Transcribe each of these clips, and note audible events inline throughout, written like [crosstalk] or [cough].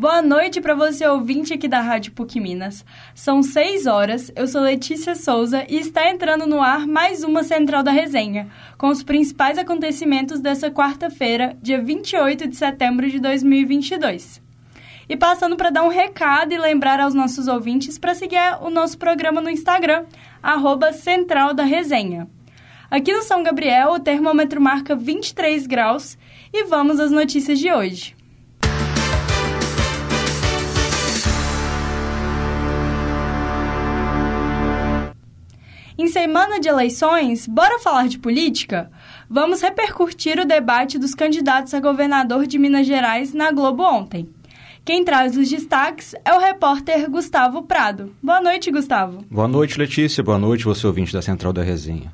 Boa noite para você ouvinte aqui da Rádio PUC Minas. São 6 horas, eu sou Letícia Souza e está entrando no ar mais uma Central da Resenha, com os principais acontecimentos dessa quarta-feira, dia 28 de setembro de 2022. E passando para dar um recado e lembrar aos nossos ouvintes para seguir o nosso programa no Instagram, arroba Central da Resenha. Aqui no São Gabriel, o termômetro marca 23 graus e vamos às notícias de hoje. Em semana de eleições, bora falar de política? Vamos repercutir o debate dos candidatos a governador de Minas Gerais na Globo ontem. Quem traz os destaques é o repórter Gustavo Prado. Boa noite, Gustavo. Boa noite, Letícia. Boa noite, você ouvinte da Central da Resenha.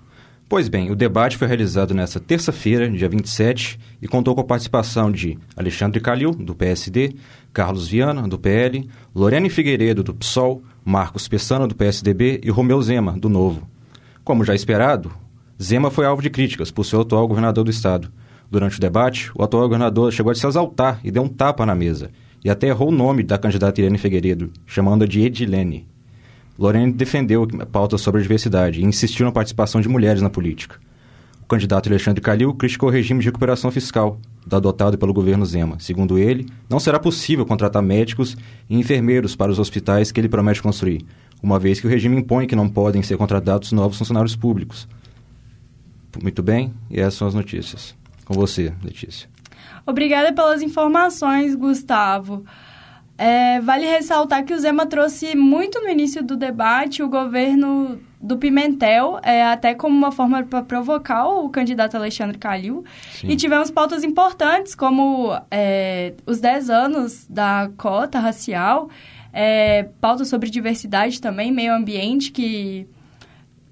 Pois bem, o debate foi realizado nesta terça-feira, dia 27, e contou com a participação de Alexandre Calil, do PSD, Carlos Viana, do PL, Lorene Figueiredo, do PSOL, Marcos Pessana, do PSDB e Romeu Zema, do Novo. Como já esperado, Zema foi alvo de críticas por ser o atual governador do estado. Durante o debate, o atual governador chegou a se exaltar e deu um tapa na mesa, e até errou o nome da candidata Irene Figueiredo, chamando-a de Edilene. Lorene defendeu a pauta sobre a diversidade e insistiu na participação de mulheres na política. O candidato Alexandre Calil criticou o regime de recuperação fiscal adotado pelo governo Zema. Segundo ele, não será possível contratar médicos e enfermeiros para os hospitais que ele promete construir, uma vez que o regime impõe que não podem ser contratados novos funcionários públicos. Muito bem, e essas são as notícias. Com você, Letícia. Obrigada pelas informações, Gustavo. É, vale ressaltar que o Zema trouxe muito no início do debate o governo do Pimentel, é, até como uma forma para provocar o candidato Alexandre Calil. Sim. E tivemos pautas importantes, como é, os 10 anos da cota racial, é, pauta sobre diversidade também, meio ambiente, que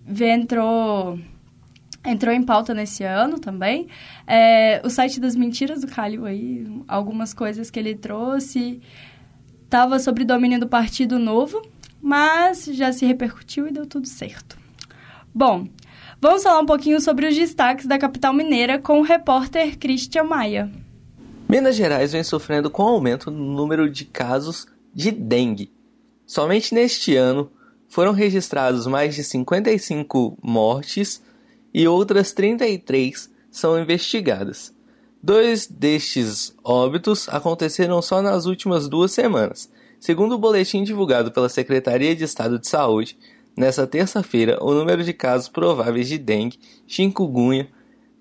entrou, entrou em pauta nesse ano também. É, o site das mentiras do Calil aí, algumas coisas que ele trouxe. Estava sobre domínio do Partido Novo, mas já se repercutiu e deu tudo certo. Bom, vamos falar um pouquinho sobre os destaques da capital mineira com o repórter Christian Maia. Minas Gerais vem sofrendo com aumento no número de casos de dengue. Somente neste ano foram registrados mais de 55 mortes e outras 33 são investigadas. Dois destes óbitos aconteceram só nas últimas duas semanas. Segundo o boletim divulgado pela Secretaria de Estado de Saúde, nesta terça-feira, o número de casos prováveis de dengue, chikungunya,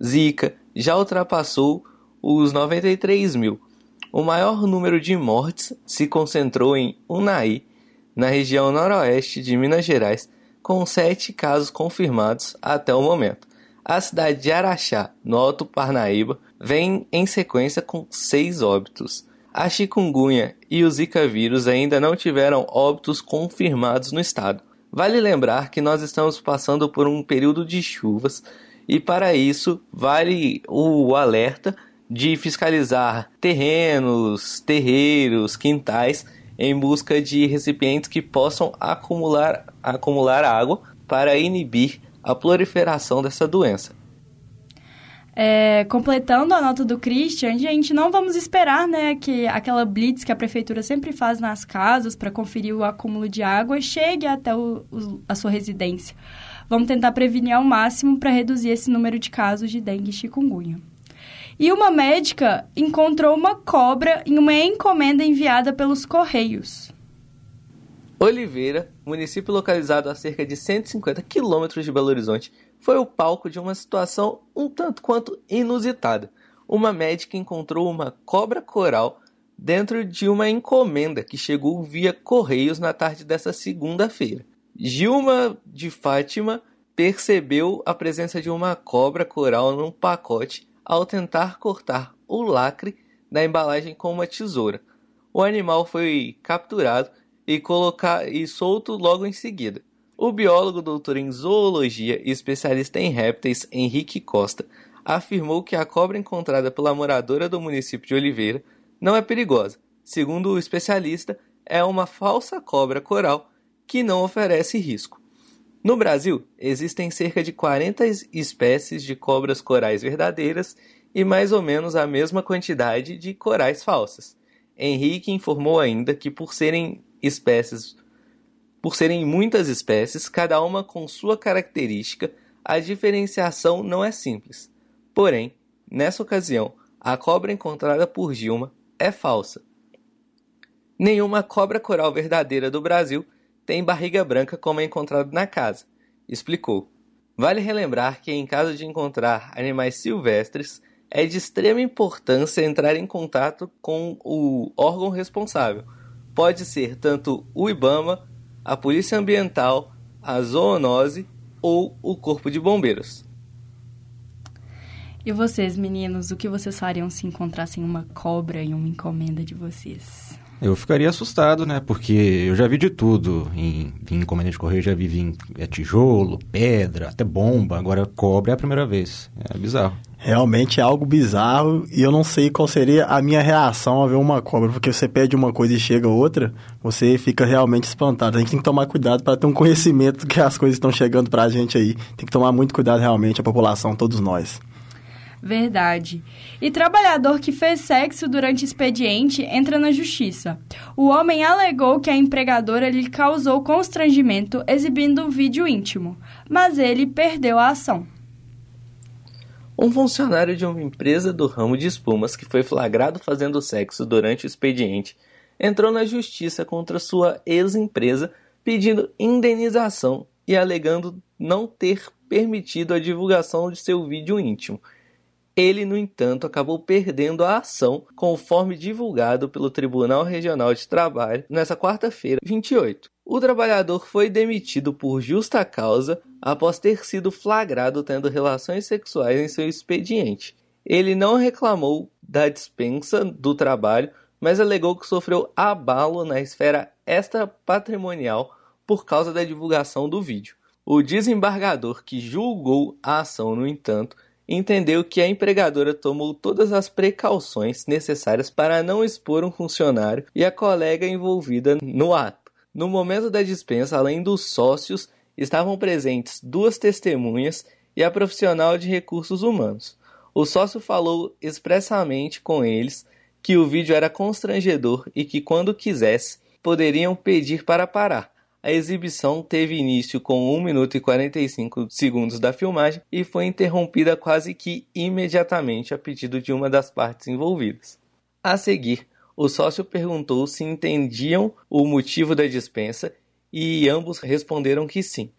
zika já ultrapassou os 93 mil, o maior número de mortes se concentrou em Unai, na região noroeste de Minas Gerais, com sete casos confirmados até o momento. A cidade de Araxá, no Alto Parnaíba, vem em sequência com seis óbitos. A chikungunya e o Zika vírus ainda não tiveram óbitos confirmados no estado. Vale lembrar que nós estamos passando por um período de chuvas e para isso vale o alerta de fiscalizar terrenos, terreiros, quintais em busca de recipientes que possam acumular, acumular água para inibir a proliferação dessa doença. É, completando a nota do Christian, gente, não vamos esperar né, que aquela blitz que a prefeitura sempre faz nas casas para conferir o acúmulo de água chegue até o, o, a sua residência. Vamos tentar prevenir ao máximo para reduzir esse número de casos de dengue e chikungunya. E uma médica encontrou uma cobra em uma encomenda enviada pelos Correios. Oliveira, município localizado a cerca de 150 quilômetros de Belo Horizonte, foi o palco de uma situação um tanto quanto inusitada. Uma médica encontrou uma cobra coral dentro de uma encomenda que chegou via Correios na tarde dessa segunda-feira. Gilma de Fátima percebeu a presença de uma cobra coral num pacote ao tentar cortar o lacre da embalagem com uma tesoura. O animal foi capturado e, e solto logo em seguida. O biólogo doutor em zoologia e especialista em répteis Henrique Costa afirmou que a cobra encontrada pela moradora do município de Oliveira não é perigosa. Segundo o especialista, é uma falsa cobra coral que não oferece risco. No Brasil, existem cerca de 40 espécies de cobras corais verdadeiras e mais ou menos a mesma quantidade de corais falsas. Henrique informou ainda que por serem espécies, por serem muitas espécies, cada uma com sua característica, a diferenciação não é simples. Porém, nessa ocasião, a cobra encontrada por Gilma é falsa. Nenhuma cobra coral verdadeira do Brasil tem barriga branca como é encontrado na casa, explicou. Vale relembrar que, em caso de encontrar animais silvestres, é de extrema importância entrar em contato com o órgão responsável. Pode ser tanto o IBAMA, a Polícia Ambiental, a zoonose ou o Corpo de Bombeiros. E vocês, meninos, o que vocês fariam se encontrassem uma cobra em uma encomenda de vocês? Eu ficaria assustado, né? Porque eu já vi de tudo. Em, em encomenda de correio já vi em, é, tijolo, pedra, até bomba. Agora cobra é a primeira vez. É bizarro. Realmente é algo bizarro e eu não sei qual seria a minha reação ao ver uma cobra, porque você pede uma coisa e chega outra, você fica realmente espantado. A gente tem que tomar cuidado para ter um conhecimento que as coisas estão chegando para a gente aí. Tem que tomar muito cuidado realmente, a população, todos nós. Verdade. E trabalhador que fez sexo durante expediente entra na justiça. O homem alegou que a empregadora lhe causou constrangimento exibindo um vídeo íntimo, mas ele perdeu a ação. Um funcionário de uma empresa do ramo de espumas que foi flagrado fazendo sexo durante o expediente entrou na justiça contra sua ex-empresa pedindo indenização e alegando não ter permitido a divulgação de seu vídeo íntimo ele, no entanto, acabou perdendo a ação, conforme divulgado pelo Tribunal Regional de Trabalho nesta quarta-feira, 28. O trabalhador foi demitido por justa causa após ter sido flagrado tendo relações sexuais em seu expediente. Ele não reclamou da dispensa do trabalho, mas alegou que sofreu abalo na esfera extra-patrimonial por causa da divulgação do vídeo. O desembargador que julgou a ação, no entanto, entendeu que a empregadora tomou todas as precauções necessárias para não expor um funcionário e a colega envolvida no ato. No momento da dispensa, além dos sócios, estavam presentes duas testemunhas e a profissional de recursos humanos. O sócio falou expressamente com eles que o vídeo era constrangedor e que, quando quisesse, poderiam pedir para parar. A exibição teve início com 1 minuto e 45 segundos da filmagem e foi interrompida quase que imediatamente a pedido de uma das partes envolvidas. A seguir, o sócio perguntou se entendiam o motivo da dispensa e ambos responderam que sim.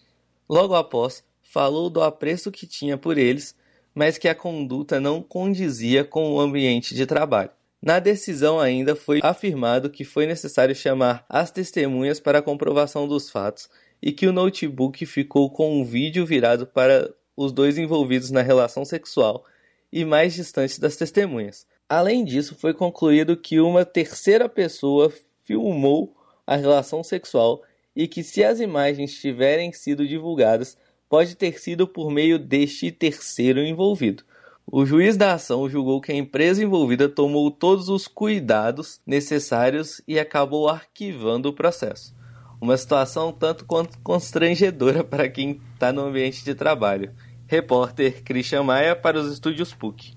Logo após, falou do apreço que tinha por eles, mas que a conduta não condizia com o ambiente de trabalho. Na decisão ainda foi afirmado que foi necessário chamar as testemunhas para a comprovação dos fatos e que o notebook ficou com um vídeo virado para os dois envolvidos na relação sexual e mais distante das testemunhas. Além disso, foi concluído que uma terceira pessoa filmou a relação sexual e que, se as imagens tiverem sido divulgadas, pode ter sido por meio deste terceiro envolvido. O juiz da ação julgou que a empresa envolvida tomou todos os cuidados necessários e acabou arquivando o processo. Uma situação tanto quanto constrangedora [laughs] para quem está no ambiente de trabalho. Repórter Christian Maia para os estúdios PUC.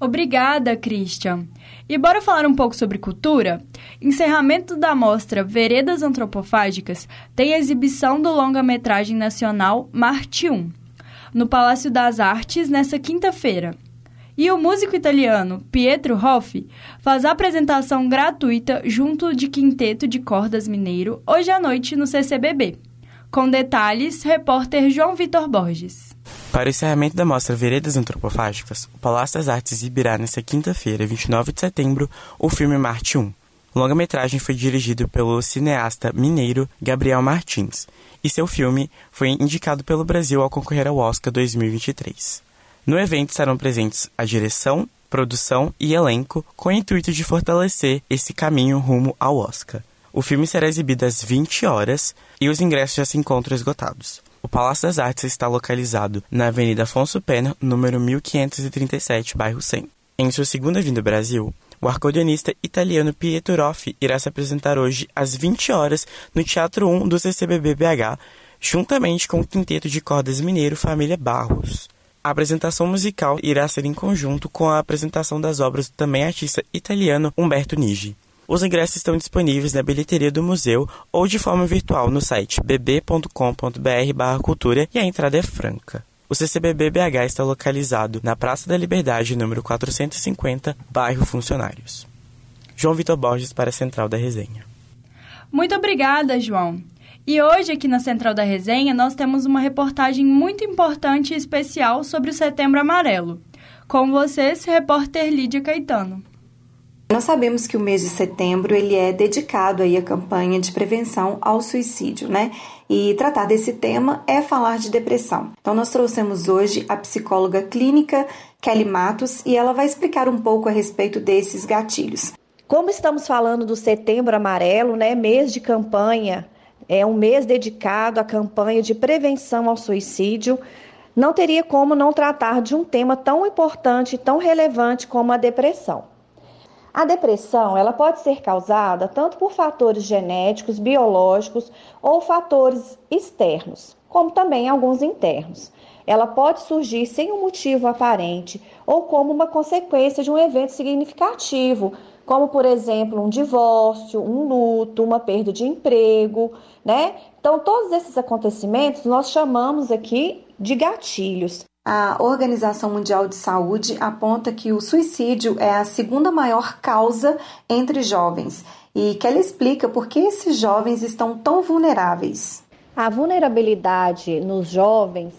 Obrigada, Christian. E bora falar um pouco sobre cultura? Encerramento da mostra Veredas Antropofágicas tem exibição do longa-metragem nacional Marte 1, no Palácio das Artes nesta quinta-feira. E o músico italiano Pietro Hoffi faz apresentação gratuita junto de Quinteto de Cordas Mineiro hoje à noite no CCBB. Com detalhes, repórter João Vitor Borges. Para o encerramento da mostra Veredas Antropofágicas, o Palácio das Artes exibirá nesta quinta-feira, 29 de setembro, o filme Marte 1. O longa-metragem foi dirigido pelo cineasta mineiro Gabriel Martins e seu filme foi indicado pelo Brasil ao concorrer ao Oscar 2023. No evento estarão presentes a direção, produção e elenco com o intuito de fortalecer esse caminho rumo ao Oscar. O filme será exibido às 20 horas e os ingressos já se encontram esgotados. O Palácio das Artes está localizado na Avenida Afonso Pena, número 1537, bairro 100. Em sua segunda vinda ao Brasil, o acordeonista italiano Pietro Roffi irá se apresentar hoje às 20 horas no Teatro 1 do CCBB BH, juntamente com o quinteto de cordas mineiro Família Barros. A apresentação musical irá ser em conjunto com a apresentação das obras do também artista italiano Umberto Nigi. Os ingressos estão disponíveis na bilheteria do museu ou de forma virtual no site bb.com.br/cultura e a entrada é franca. O CCBB BH está localizado na Praça da Liberdade, número 450, bairro Funcionários. João Vitor Borges para a Central da Resenha. Muito obrigada, João. E hoje, aqui na Central da Resenha, nós temos uma reportagem muito importante e especial sobre o Setembro Amarelo. Com vocês, repórter Lídia Caetano. Nós sabemos que o mês de setembro ele é dedicado aí à campanha de prevenção ao suicídio, né? E tratar desse tema é falar de depressão. Então nós trouxemos hoje a psicóloga clínica Kelly Matos e ela vai explicar um pouco a respeito desses gatilhos. Como estamos falando do Setembro Amarelo, né, mês de campanha, é um mês dedicado à campanha de prevenção ao suicídio, não teria como não tratar de um tema tão importante e tão relevante como a depressão. A depressão, ela pode ser causada tanto por fatores genéticos, biológicos ou fatores externos, como também alguns internos. Ela pode surgir sem um motivo aparente ou como uma consequência de um evento significativo, como por exemplo um divórcio, um luto, uma perda de emprego, né? Então, todos esses acontecimentos nós chamamos aqui de gatilhos. A Organização Mundial de Saúde aponta que o suicídio é a segunda maior causa entre jovens e que ela explica por que esses jovens estão tão vulneráveis. A vulnerabilidade nos jovens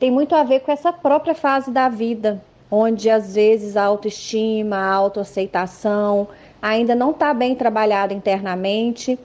tem muito a ver com essa própria fase da vida, onde às vezes a autoestima, a autoaceitação ainda não está bem trabalhada internamente,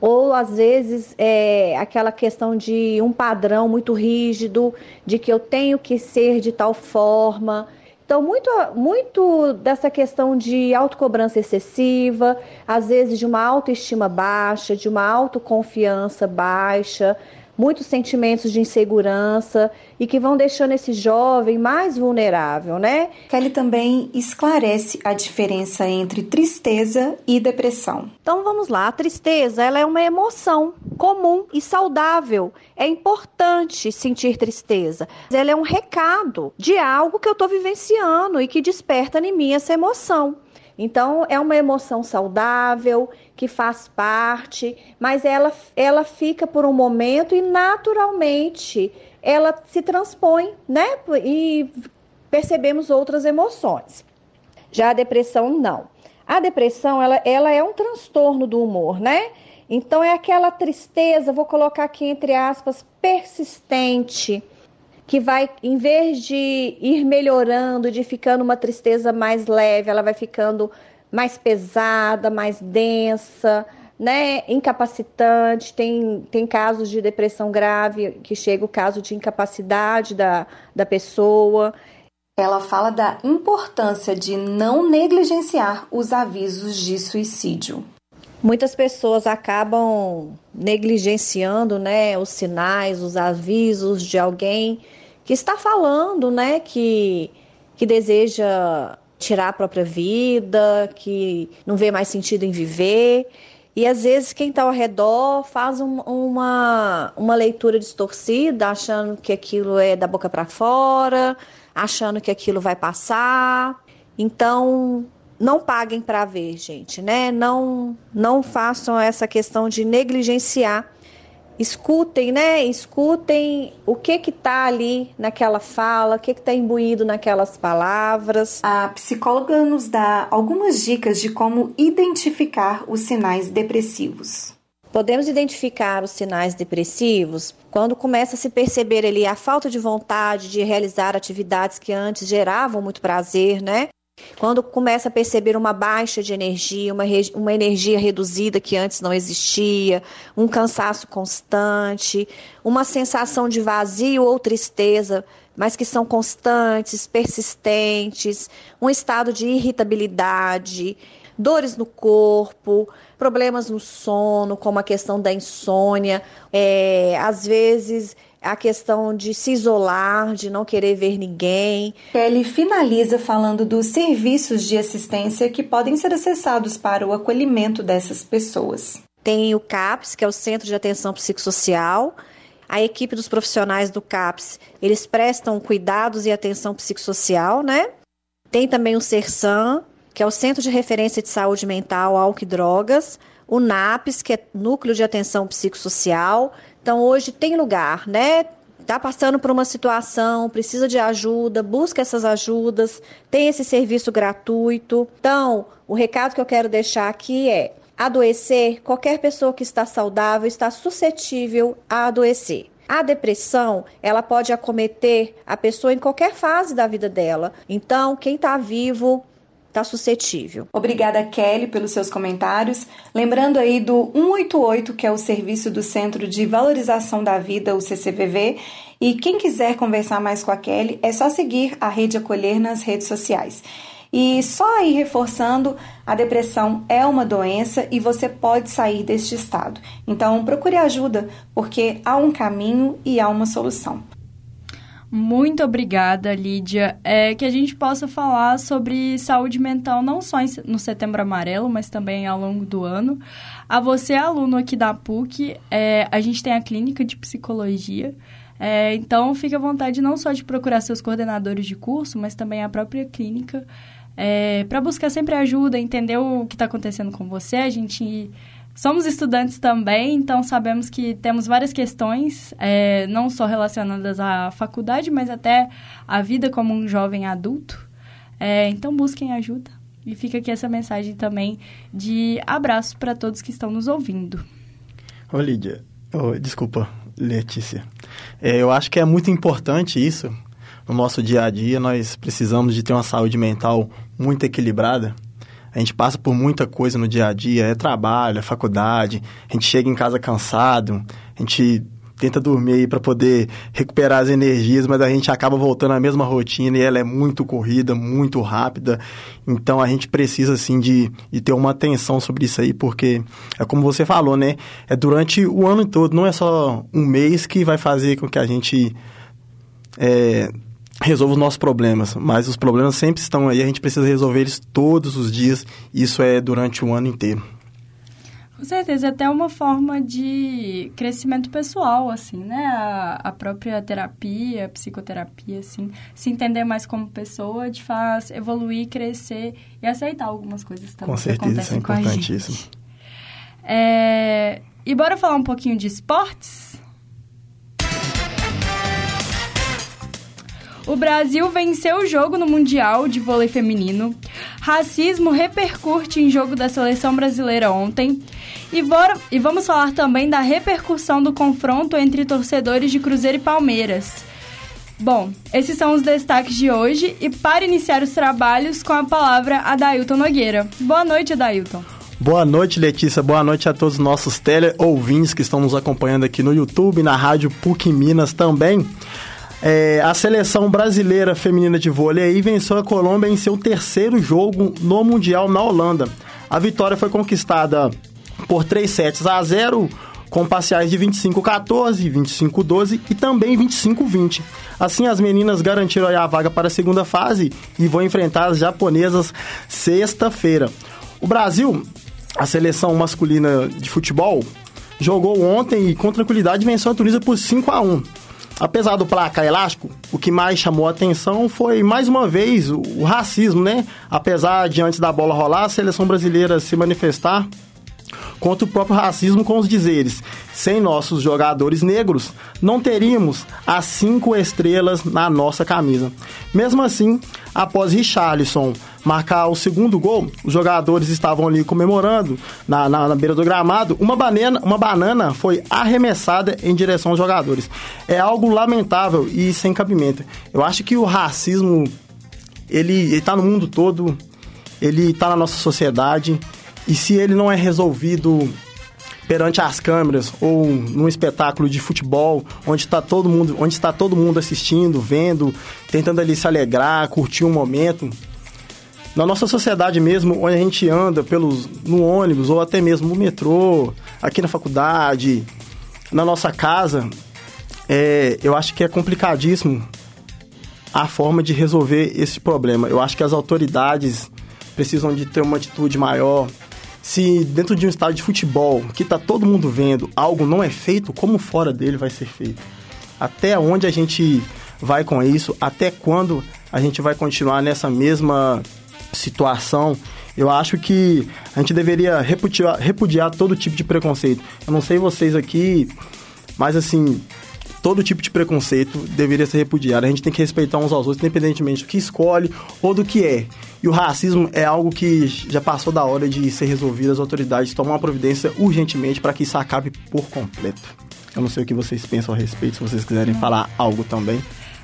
ou às vezes é aquela questão de um padrão muito rígido, de que eu tenho que ser de tal forma. Então, muito, muito dessa questão de autocobrança excessiva, às vezes de uma autoestima baixa, de uma autoconfiança baixa, muitos sentimentos de insegurança e que vão deixando esse jovem mais vulnerável, né? Kelly também esclarece a diferença entre tristeza e depressão. Então vamos lá, a tristeza ela é uma emoção comum e saudável. É importante sentir tristeza. Ela é um recado de algo que eu estou vivenciando e que desperta em mim essa emoção. Então, é uma emoção saudável, que faz parte, mas ela, ela fica por um momento e naturalmente ela se transpõe, né? E percebemos outras emoções. Já a depressão, não. A depressão, ela, ela é um transtorno do humor, né? Então, é aquela tristeza, vou colocar aqui entre aspas, persistente, que vai, em vez de ir melhorando, de ficando uma tristeza mais leve, ela vai ficando mais pesada, mais densa, né? Incapacitante. Tem, tem casos de depressão grave que chega o caso de incapacidade da, da pessoa. Ela fala da importância de não negligenciar os avisos de suicídio. Muitas pessoas acabam negligenciando, né, os sinais, os avisos de alguém que está falando, né, que, que deseja tirar a própria vida, que não vê mais sentido em viver. E às vezes quem está ao redor faz um, uma, uma leitura distorcida, achando que aquilo é da boca para fora, achando que aquilo vai passar. Então, não paguem para ver, gente, né? Não, não façam essa questão de negligenciar escutem, né? Escutem o que que tá ali naquela fala, o que que tá imbuído naquelas palavras. A psicóloga nos dá algumas dicas de como identificar os sinais depressivos. Podemos identificar os sinais depressivos quando começa a se perceber ali a falta de vontade de realizar atividades que antes geravam muito prazer, né? Quando começa a perceber uma baixa de energia, uma, uma energia reduzida que antes não existia, um cansaço constante, uma sensação de vazio ou tristeza, mas que são constantes, persistentes, um estado de irritabilidade, dores no corpo, problemas no sono, como a questão da insônia, é, às vezes a questão de se isolar, de não querer ver ninguém. Kelly finaliza falando dos serviços de assistência que podem ser acessados para o acolhimento dessas pessoas. Tem o CAPS, que é o Centro de Atenção Psicossocial. A equipe dos profissionais do CAPS, eles prestam cuidados e atenção psicossocial, né? Tem também o CERSAM, que é o Centro de Referência de Saúde Mental, Álcool e Drogas, o NAPS, que é Núcleo de Atenção Psicossocial. Então, hoje tem lugar, né? Está passando por uma situação, precisa de ajuda, busca essas ajudas, tem esse serviço gratuito. Então, o recado que eu quero deixar aqui é: adoecer, qualquer pessoa que está saudável está suscetível a adoecer. A depressão, ela pode acometer a pessoa em qualquer fase da vida dela. Então, quem está vivo está suscetível. Obrigada, Kelly, pelos seus comentários. Lembrando aí do 188, que é o serviço do Centro de Valorização da Vida, o CCVV. E quem quiser conversar mais com a Kelly, é só seguir a Rede Acolher nas redes sociais. E só aí reforçando, a depressão é uma doença e você pode sair deste estado. Então procure ajuda, porque há um caminho e há uma solução. Muito obrigada, Lídia. É, que a gente possa falar sobre saúde mental não só no Setembro Amarelo, mas também ao longo do ano. A você, aluno aqui da PUC, é, a gente tem a clínica de psicologia. É, então, fique à vontade não só de procurar seus coordenadores de curso, mas também a própria clínica é, para buscar sempre ajuda, entender o que está acontecendo com você. A gente somos estudantes também, então sabemos que temos várias questões, é, não só relacionadas à faculdade, mas até à vida como um jovem adulto. É, então busquem ajuda. E fica aqui essa mensagem também de abraço para todos que estão nos ouvindo. Ô Lídia, desculpa, Letícia. É, eu acho que é muito importante isso no nosso dia a dia, nós precisamos de ter uma saúde mental muito equilibrada. A gente passa por muita coisa no dia a dia, é trabalho, é faculdade, a gente chega em casa cansado, a gente tenta dormir para poder recuperar as energias, mas a gente acaba voltando à mesma rotina e ela é muito corrida, muito rápida. Então a gente precisa assim de, de ter uma atenção sobre isso aí, porque é como você falou, né? É durante o ano todo, não é só um mês que vai fazer com que a gente é, resolva os nossos problemas, mas os problemas sempre estão aí, a gente precisa resolver eles todos os dias, isso é durante o ano inteiro. Com certeza, é até uma forma de crescimento pessoal, assim, né? A, a, própria terapia, a psicoterapia, assim, se entender mais como pessoa te faz evoluir, crescer e aceitar algumas coisas também com certeza, isso é importantíssimo. É, e bora falar um pouquinho de esportes? O Brasil venceu o jogo no Mundial de Vôlei Feminino. Racismo repercute em jogo da seleção brasileira ontem. E, e vamos falar também da repercussão do confronto entre torcedores de Cruzeiro e Palmeiras. Bom, esses são os destaques de hoje e para iniciar os trabalhos com a palavra Adailton Nogueira. Boa noite, Adailton. Boa noite, Letícia. Boa noite a todos os nossos tele-ouvintes que estão nos acompanhando aqui no YouTube, na Rádio PUC Minas também. É, a seleção brasileira feminina de vôlei aí venceu a Colômbia em seu terceiro jogo no Mundial na Holanda. A vitória foi conquistada por 3 sets a 0, com parciais de 25-14, 25-12 e também 25-20. Assim, as meninas garantiram a vaga para a segunda fase e vão enfrentar as japonesas sexta-feira. O Brasil, a seleção masculina de futebol, jogou ontem e com tranquilidade venceu a Tunísia por 5 a 1. Apesar do placar elástico, o que mais chamou a atenção foi, mais uma vez, o, racismo, né? Apesar de antes da bola rolar, a seleção brasileira se manifestar contra o próprio racismo com os dizeres: sem nossos jogadores negros, não teríamos as cinco estrelas na nossa camisa. Mesmo assim, após Richarlison marcar o segundo gol, os jogadores estavam ali comemorando na, na, na, beira do gramado. Uma banana, uma banana foi arremessada em direção aos jogadores. É algo lamentável e sem cabimento. Eu acho que o racismo ele está no mundo todo, ele está na nossa sociedade e se ele não é resolvido perante as câmeras ou num espetáculo de futebol onde está todo mundo onde está todo mundo assistindo vendo tentando ali se alegrar curtir um momento na nossa sociedade mesmo, onde a gente anda pelos, no ônibus ou até mesmo no metrô, aqui na faculdade, na nossa casa, é, eu acho que é complicadíssimo a forma de resolver esse problema. Eu acho que as autoridades precisam de ter uma atitude maior. Se dentro de um estádio de futebol, que está todo mundo vendo, algo não é feito, como fora dele vai ser feito? Até onde a gente vai com isso? Até quando a gente vai continuar nessa mesma situação, eu acho que a gente deveria repudiar, repudiar todo tipo de preconceito. Eu não sei vocês aqui, mas assim, todo tipo de preconceito deveria ser repudiado. A gente tem que respeitar uns aos outros, independentemente do que escolhe ou do que é. E o racismo é algo que já passou da hora de ser resolvido. As autoridades tomam uma providência urgentemente para que isso acabe por completo. Eu não sei o que vocês pensam a respeito, se vocês quiserem falar algo também.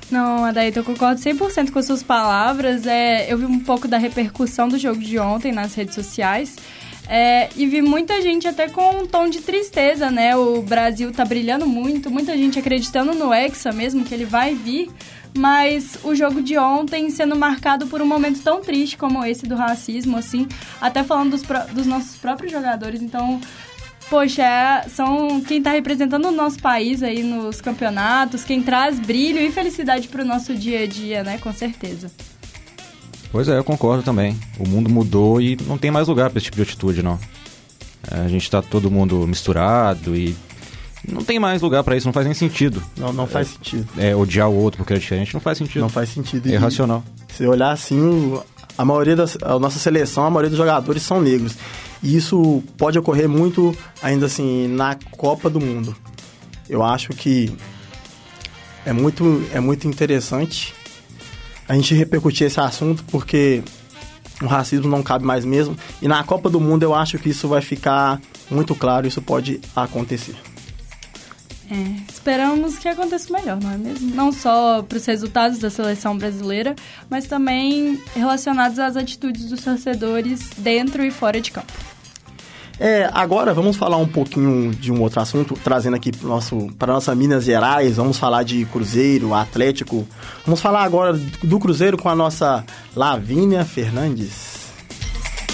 Não, Adaíta, eu concordo 100% com as suas palavras. É, eu vi um pouco da repercussão do jogo de ontem nas redes sociais. É, e vi muita gente até com um tom de tristeza, né? O Brasil tá brilhando muito, muita gente acreditando no Hexa mesmo, que ele vai vir. Mas o jogo de ontem sendo marcado por um momento tão triste como esse do racismo, assim, até falando dos, dos nossos próprios jogadores. Então, poxa, é, são quem está representando o nosso país aí nos campeonatos, quem traz brilho e felicidade para o nosso dia a dia, né? Com certeza. Pois é, eu concordo também. O mundo mudou e não tem mais lugar para esse tipo de atitude, não. É, a gente está todo mundo misturado e não tem mais lugar para isso, não faz nem sentido. Não, não faz é, sentido. É, odiar o outro porque é diferente não faz sentido. Não faz sentido. É irracional. Se olhar assim, a maioria da a nossa seleção, a maioria dos jogadores são negros. E isso pode ocorrer muito, ainda assim, na Copa do Mundo. Eu acho que é muito, é muito interessante a gente repercutir esse assunto, porque o racismo não cabe mais mesmo. E na Copa do Mundo eu acho que isso vai ficar muito claro, isso pode acontecer. É, esperamos que aconteça melhor, não é mesmo? Não só para os resultados da seleção brasileira, mas também relacionados às atitudes dos torcedores dentro e fora de campo. É, agora vamos falar um pouquinho de um outro assunto, trazendo aqui para nosso para nossa Minas Gerais. Vamos falar de Cruzeiro, Atlético. Vamos falar agora do Cruzeiro com a nossa Lavínia Fernandes.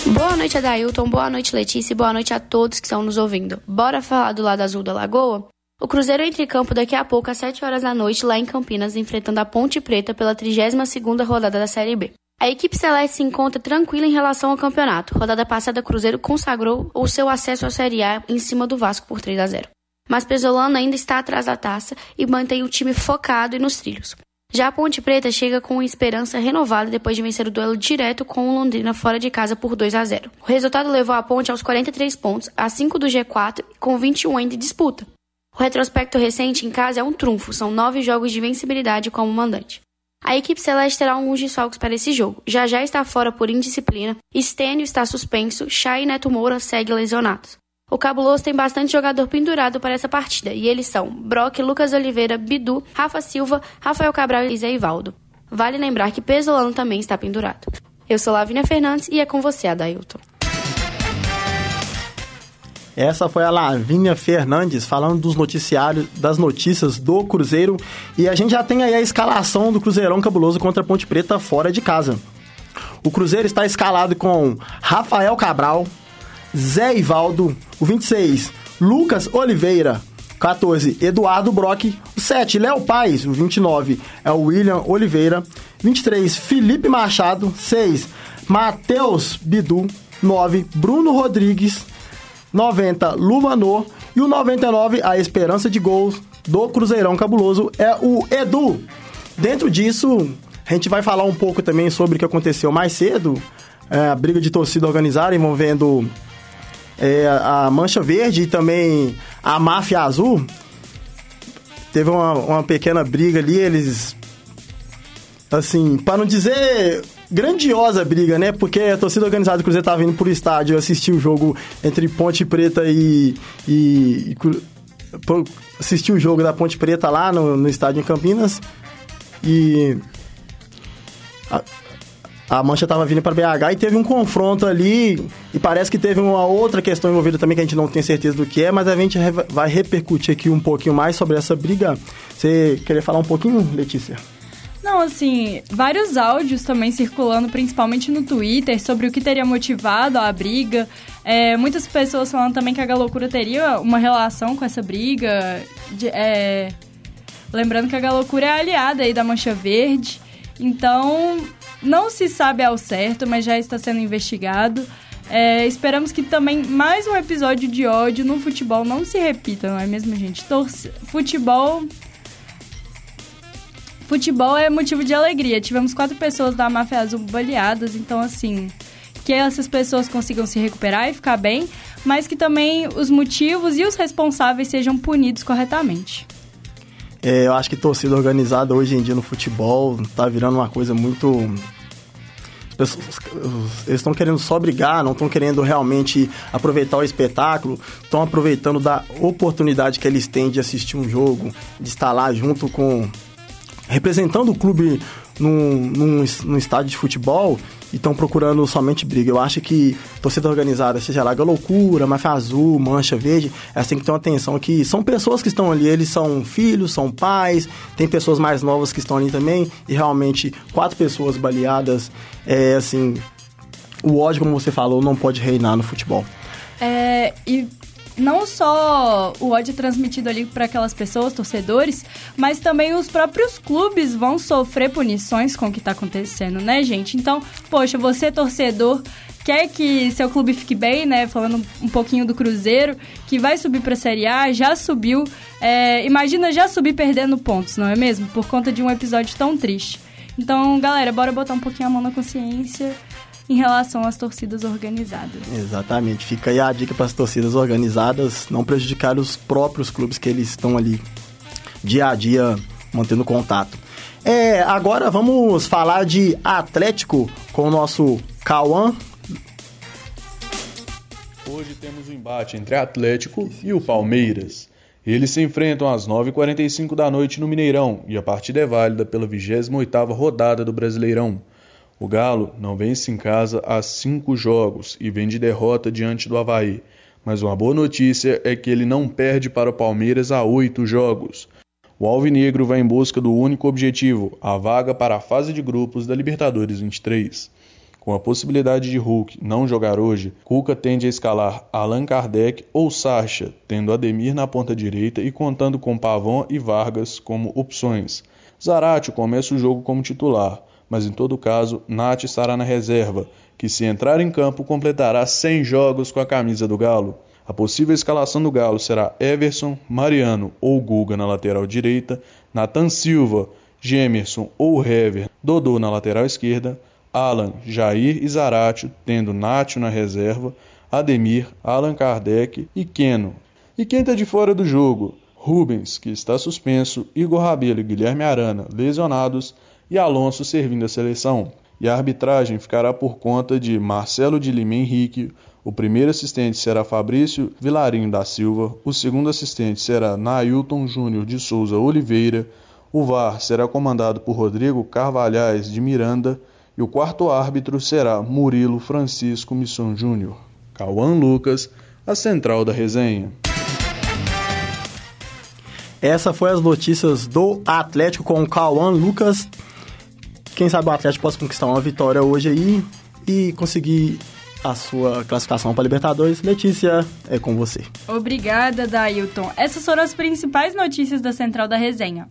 Boa noite, Adailton. Boa noite, Letícia. E boa noite a todos que estão nos ouvindo. Bora falar do lado azul da Lagoa? O Cruzeiro entra em campo daqui a pouco às 7 horas da noite lá em Campinas, enfrentando a Ponte Preta pela 32ª rodada da Série B. A equipe celeste se encontra tranquila em relação ao campeonato. Rodada passada, Cruzeiro consagrou o seu acesso à Série A em cima do Vasco por 3 a 0. Mas Pesolano ainda está atrás da taça e mantém o time focado e nos trilhos. Já a Ponte Preta chega com esperança renovada depois de vencer o duelo direto com o Londrina fora de casa por 2 a 0. O resultado levou a Ponte aos 43 pontos, a 5 do G4 com 21 ainda em disputa. O retrospecto recente em casa é um trunfo, são nove jogos de vencibilidade como mandante. A equipe celeste terá alguns desfalques para esse jogo. Já já está fora por indisciplina, Stênio está suspenso, Chay e Neto Moura seguem lesionados. O Cabuloso tem bastante jogador pendurado para essa partida, e eles são Brock, Lucas Oliveira, Bidu, Rafa Silva, Rafael Cabral e Zé Ivaldo. Vale lembrar que Pesolano também está pendurado. Eu sou Lavínia Fernandes e é com você, Adailton. Essa foi a Lavínia Fernandes falando dos noticiários, das notícias do Cruzeiro. E a gente já tem aí a escalação do Cruzeirão Cabuloso contra a Ponte Preta fora de casa. O Cruzeiro está escalado com Rafael Cabral, Zé Ivaldo, o 26, Lucas Oliveira, 14, Eduardo Brock, o 7, Léo Paz, o 29 é o William Oliveira, 23, Felipe Machado, 6, Matheus Bidu, 9, Bruno Rodrigues, 90 Luvanor e o 99 a esperança de gols do Cruzeirão Cabuloso é o Edu. Dentro disso, a gente vai falar um pouco também sobre o que aconteceu mais cedo, é, a briga de torcida organizada envolvendo é, a Mancha Verde e também a Máfia Azul. Teve uma, uma pequena briga ali, eles assim, para não dizer grandiosa briga, né? Porque a torcida organizada do Cruzeiro tava indo pro estádio assistir o jogo entre Ponte Preta e. e, e assistir o jogo da Ponte Preta lá no, no estádio em Campinas. E. A, a Mancha estava vindo para BH e teve um confronto ali e parece que teve uma outra questão envolvida também que a gente não tem certeza do que é, mas a gente vai repercutir aqui um pouquinho mais sobre essa briga. Você queria falar um pouquinho, Letícia? Não, assim, vários áudios também circulando, principalmente no Twitter, sobre o que teria motivado a briga. É, muitas pessoas falando também que a Galocura teria uma relação com essa briga. De, é, lembrando que a Galocura é aliada aí da Mancha Verde. Então, não se sabe ao certo, mas já está sendo investigado. É, esperamos que também mais um episódio de ódio no futebol não se repita, não é mesmo, gente? Torce, futebol futebol é motivo de alegria. Tivemos quatro pessoas da Máfia Azul baleadas, então assim, que essas pessoas consigam se recuperar e ficar bem, mas que também os motivos e os responsáveis sejam punidos corretamente. É, eu acho que torcida organizada hoje em dia no futebol tá virando uma coisa muito pessoas, eles estão querendo só brigar, não estão querendo realmente aproveitar o espetáculo, estão aproveitando da oportunidade que eles têm de assistir um jogo, de estar lá junto com. Representando o clube num, num, num estádio de futebol e estão procurando somente briga. Eu acho que torcida organizada, seja lá Loucura, Máfia Azul, Mancha Verde, elas têm que ter uma atenção que são pessoas que estão ali, eles são filhos, são pais, tem pessoas mais novas que estão ali também, e realmente quatro pessoas baleadas, é assim, o ódio, como você falou, não pode reinar no futebol. É, e não só o ódio transmitido ali para aquelas pessoas, torcedores, mas também os próprios clubes vão sofrer punições com o que está acontecendo, né, gente? Então, poxa, você torcedor quer que seu clube fique bem, né? Falando um pouquinho do Cruzeiro, que vai subir para a Série A, já subiu. É, imagina já subir perdendo pontos, não é mesmo? Por conta de um episódio tão triste. Então, galera, bora botar um pouquinho a mão na consciência em relação às torcidas organizadas. Exatamente. Fica aí a dica para as torcidas organizadas não prejudicar os próprios clubes que eles estão ali dia a dia mantendo contato. É, agora vamos falar de Atlético com o nosso Cauã. Hoje temos o um embate entre Atlético e o Palmeiras. Eles se enfrentam às 9h45 da noite no Mineirão e a partida é válida pela 28ª rodada do Brasileirão. O Galo não vence em casa há cinco jogos e vem de derrota diante do Havaí. Mas uma boa notícia é que ele não perde para o Palmeiras há oito jogos. O Alvinegro vai em busca do único objetivo, a vaga para a fase de grupos da Libertadores 23. Com a possibilidade de Hulk não jogar hoje, Cuca tende a escalar Allan Kardec ou Sacha, tendo Ademir na ponta direita e contando com Pavon e Vargas como opções. Zaratio começa o jogo como titular mas em todo caso, Nath estará na reserva, que se entrar em campo completará 100 jogos com a camisa do Galo. A possível escalação do Galo será Everson, Mariano ou Guga na lateral direita, Nathan Silva, Gemerson ou Hever, Dodô na lateral esquerda, Alan, Jair e Zaratio, tendo Nath na reserva, Ademir, Allan Kardec e Keno. E quem está de fora do jogo? Rubens, que está suspenso, Igor Rabelo e Guilherme Arana, lesionados, e Alonso servindo a seleção. E a arbitragem ficará por conta de Marcelo de Lima Henrique, o primeiro assistente será Fabrício Vilarinho da Silva, o segundo assistente será Nailton Júnior de Souza Oliveira, o VAR será comandado por Rodrigo Carvalhais de Miranda e o quarto árbitro será Murilo Francisco Misson Júnior. Cauã Lucas, a central da resenha. Essa foi as notícias do Atlético com Cauã Lucas. Quem sabe o Atlético possa conquistar uma vitória hoje aí e conseguir a sua classificação para Libertadores. Letícia, é com você. Obrigada, Dailton. Essas foram as principais notícias da Central da Resenha.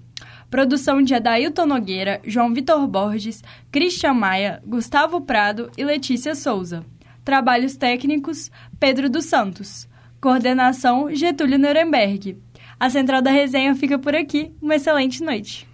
Produção de Adailton Nogueira, João Vitor Borges, Christian Maia, Gustavo Prado e Letícia Souza. Trabalhos técnicos, Pedro dos Santos. Coordenação, Getúlio Nuremberg. A Central da Resenha fica por aqui. Uma excelente noite.